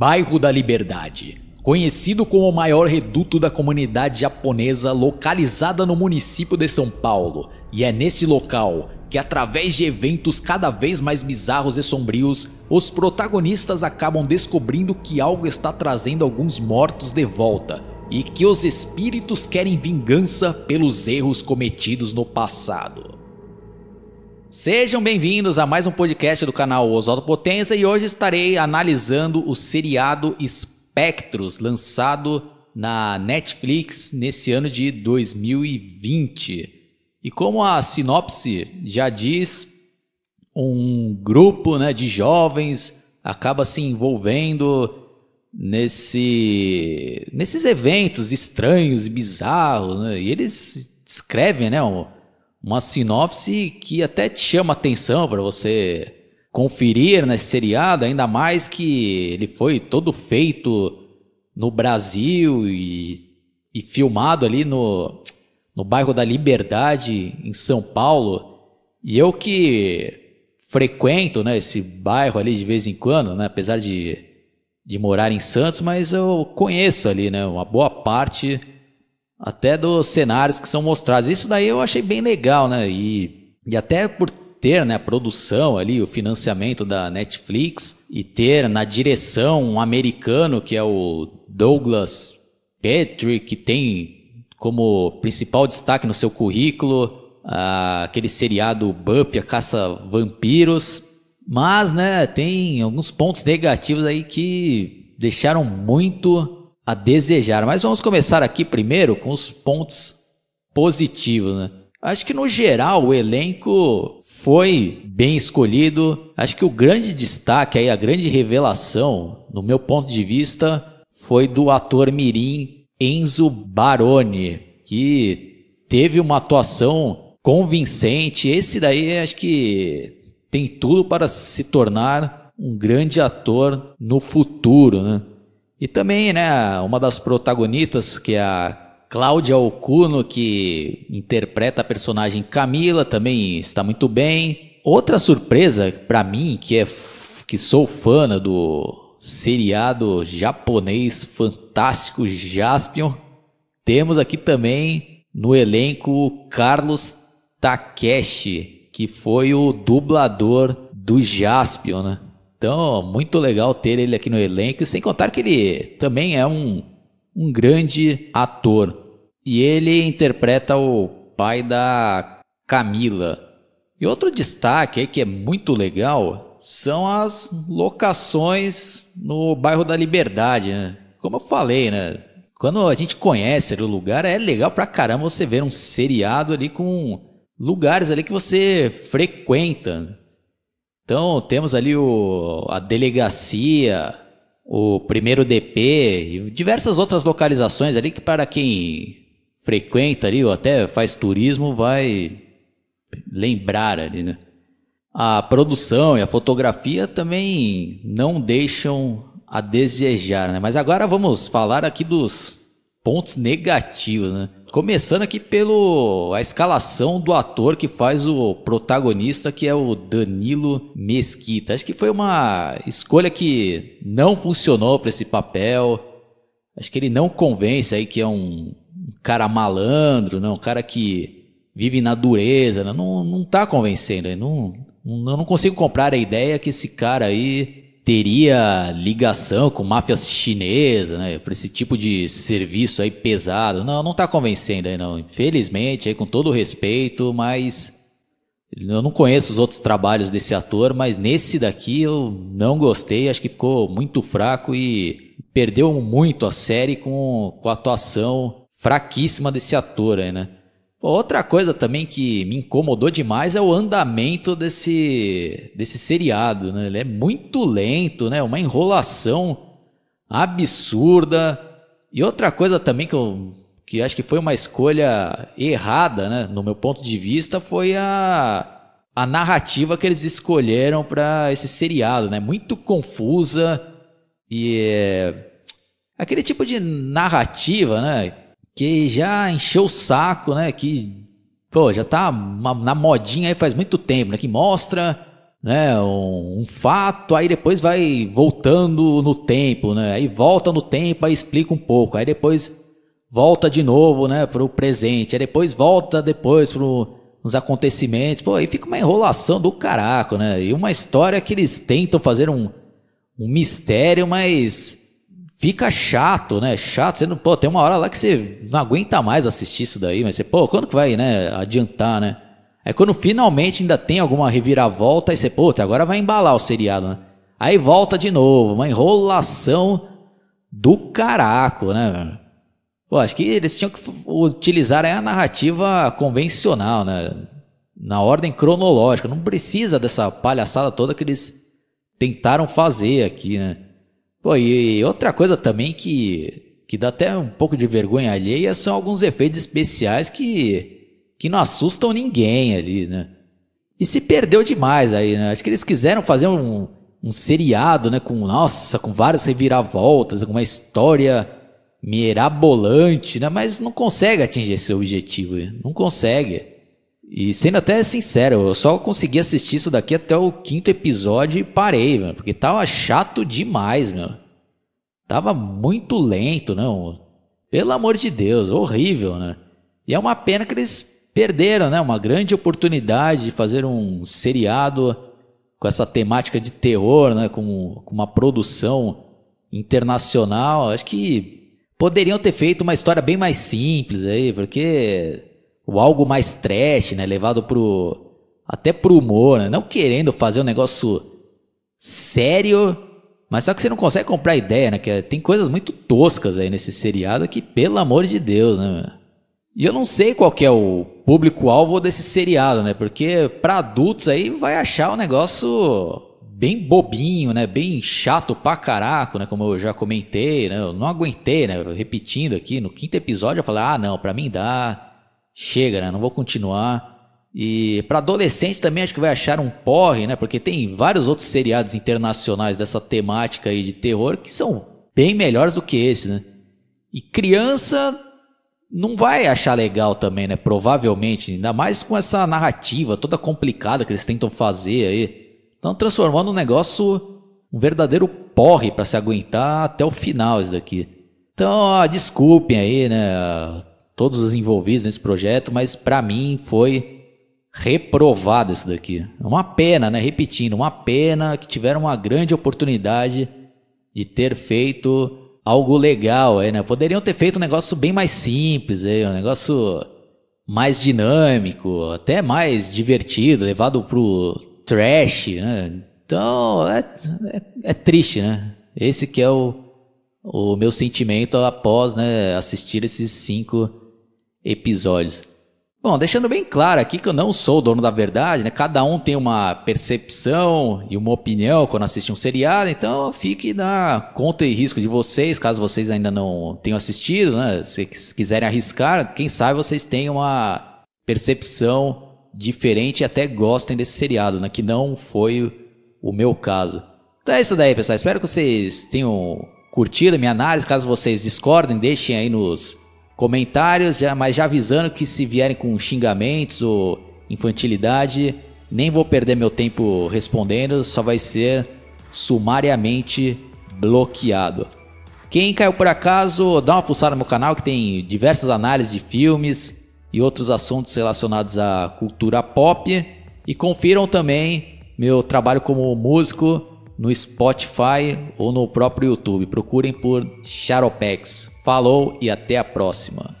Bairro da Liberdade. Conhecido como o maior reduto da comunidade japonesa localizada no município de São Paulo, e é nesse local que, através de eventos cada vez mais bizarros e sombrios, os protagonistas acabam descobrindo que algo está trazendo alguns mortos de volta e que os espíritos querem vingança pelos erros cometidos no passado. Sejam bem-vindos a mais um podcast do canal Oswaldo Potência e hoje estarei analisando o seriado Spectros, lançado na Netflix nesse ano de 2020. E como a sinopse já diz, um grupo né, de jovens acaba se envolvendo nesse, nesses eventos estranhos e bizarros, né? e eles descrevem né, uma sinopse que até te chama atenção para você conferir nesse seriado, ainda mais que ele foi todo feito no Brasil e, e filmado ali no, no bairro da Liberdade, em São Paulo. E eu que frequento né, esse bairro ali de vez em quando, né, apesar de, de morar em Santos, mas eu conheço ali né, uma boa parte até dos cenários que são mostrados. Isso daí eu achei bem legal, né? E, e até por ter né, a produção ali, o financiamento da Netflix e ter na direção um americano que é o Douglas Petrie, que tem como principal destaque no seu currículo aquele seriado Buffy, a Caça Vampiros. Mas, né, tem alguns pontos negativos aí que deixaram muito a desejar. Mas vamos começar aqui primeiro com os pontos positivos, né? Acho que no geral o elenco foi bem escolhido. Acho que o grande destaque aí, a grande revelação, no meu ponto de vista, foi do ator mirim Enzo Baroni, que teve uma atuação convincente. Esse daí acho que tem tudo para se tornar um grande ator no futuro, né? E também, né, uma das protagonistas, que é a Cláudia Okuno, que interpreta a personagem Camila, também está muito bem. Outra surpresa para mim, que é que sou fã né, do seriado japonês fantástico Jaspion, temos aqui também no elenco Carlos Takeshi, que foi o dublador do Jaspion, né? Então, muito legal ter ele aqui no elenco, sem contar que ele também é um, um grande ator. E ele interpreta o pai da Camila. E outro destaque aí que é muito legal são as locações no bairro da Liberdade, né? Como eu falei, né? Quando a gente conhece o lugar, é legal pra caramba você ver um seriado ali com lugares ali que você frequenta. Então temos ali o, a delegacia, o primeiro DP e diversas outras localizações ali que para quem frequenta ali ou até faz turismo vai lembrar ali, né? A produção e a fotografia também não deixam a desejar, né? Mas agora vamos falar aqui dos pontos negativos, né? Começando aqui pelo a escalação do ator que faz o protagonista, que é o Danilo Mesquita. Acho que foi uma escolha que não funcionou para esse papel. Acho que ele não convence aí que é um cara malandro, não, um cara que vive na dureza, né? não, não tá convencendo. Não, não, não consigo comprar a ideia que esse cara aí teria ligação com máfia chinesa, né? Para esse tipo de serviço aí pesado. Não, não tá convencendo aí não. Infelizmente, aí com todo respeito, mas eu não conheço os outros trabalhos desse ator, mas nesse daqui eu não gostei, acho que ficou muito fraco e perdeu muito a série com, com a atuação fraquíssima desse ator aí, né? Outra coisa também que me incomodou demais é o andamento desse, desse seriado. Né? Ele é muito lento, né? uma enrolação absurda. E outra coisa também que eu que acho que foi uma escolha errada, né? no meu ponto de vista, foi a, a narrativa que eles escolheram para esse seriado. Né? Muito confusa e é, aquele tipo de narrativa, né? Que já encheu o saco, né? Que pô, já tá na modinha aí faz muito tempo, né? Que mostra né, um, um, fato, aí depois vai voltando no tempo, né? Aí volta no tempo, aí explica um pouco, aí depois volta de novo, né, pro presente, aí depois volta depois pro os acontecimentos, pô, aí fica uma enrolação do caraco, né? E uma história que eles tentam fazer um, um mistério, mas fica chato, né? Chato, você não, pô, tem uma hora lá que você não aguenta mais assistir isso daí, mas você, pô, quando que vai, né, adiantar, né? É quando finalmente ainda tem alguma reviravolta, aí você, pô, agora vai embalar o seriado, né? Aí volta de novo, uma enrolação do caraco, né? Pô, acho que eles tinham que utilizar a narrativa convencional, né? Na ordem cronológica. Não precisa dessa palhaçada toda que eles tentaram fazer aqui, né? Pô, e outra coisa também que, que dá até um pouco de vergonha alheia são alguns efeitos especiais que que não assustam ninguém ali, né? E se perdeu demais aí, né? Acho que eles quiseram fazer um, um seriado, né? Com, nossa, com várias reviravoltas, uma história mirabolante, né? Mas não consegue atingir esse objetivo, não consegue. E sendo até sincero, eu só consegui assistir isso daqui até o quinto episódio e parei, mano, porque tava chato demais, meu. Tava muito lento, não. Pelo amor de Deus, horrível, né? E é uma pena que eles perderam né, uma grande oportunidade de fazer um seriado com essa temática de terror, né, com, com uma produção internacional. Acho que poderiam ter feito uma história bem mais simples aí, porque o algo mais trash, né, levado pro até pro humor, né, não querendo fazer um negócio sério, mas só que você não consegue comprar ideia, né, que tem coisas muito toscas aí nesse seriado que pelo amor de Deus, né? E eu não sei qual que é o público-alvo desse seriado, né? Porque para adultos aí vai achar o negócio bem bobinho, né? Bem chato pra caraco, né? Como eu já comentei, né? Eu não aguentei, né? Repetindo aqui, no quinto episódio eu falei, ah, não, pra mim dá, chega, né? Não vou continuar. E para adolescentes também acho que vai achar um porre, né? Porque tem vários outros seriados internacionais dessa temática aí de terror que são bem melhores do que esse, né? E criança não vai achar legal também, né? Provavelmente, ainda mais com essa narrativa toda complicada que eles tentam fazer aí. Estão transformando um negócio, um verdadeiro porre para se aguentar até o final isso daqui. Então, ó, desculpem aí, né? Todos os envolvidos nesse projeto, mas para mim foi reprovado isso daqui. É uma pena, né? Repetindo, uma pena que tiveram uma grande oportunidade de ter feito algo legal aí, né? Poderiam ter feito um negócio bem mais simples aí, um negócio mais dinâmico, até mais divertido, levado pro trash, né? Então, é, é, é triste, né? Esse que é o, o meu sentimento após né, assistir esses cinco episódios. Bom, deixando bem claro aqui que eu não sou o dono da verdade, né? Cada um tem uma percepção e uma opinião quando assiste um seriado, então fique na conta e risco de vocês, caso vocês ainda não tenham assistido, né? Se quiserem arriscar, quem sabe vocês tenham uma percepção diferente e até gostem desse seriado, né? Que não foi o meu caso. Então é isso daí, pessoal. Espero que vocês tenham curtido a minha análise. Caso vocês discordem, deixem aí nos comentários, mas já avisando que se vierem com xingamentos ou infantilidade, nem vou perder meu tempo respondendo, só vai ser sumariamente bloqueado. Quem caiu por acaso, dá uma fuçada no meu canal que tem diversas análises de filmes e outros assuntos relacionados à cultura pop. E confiram também meu trabalho como músico no Spotify ou no próprio YouTube. Procurem por Charopex. Falou e até a próxima.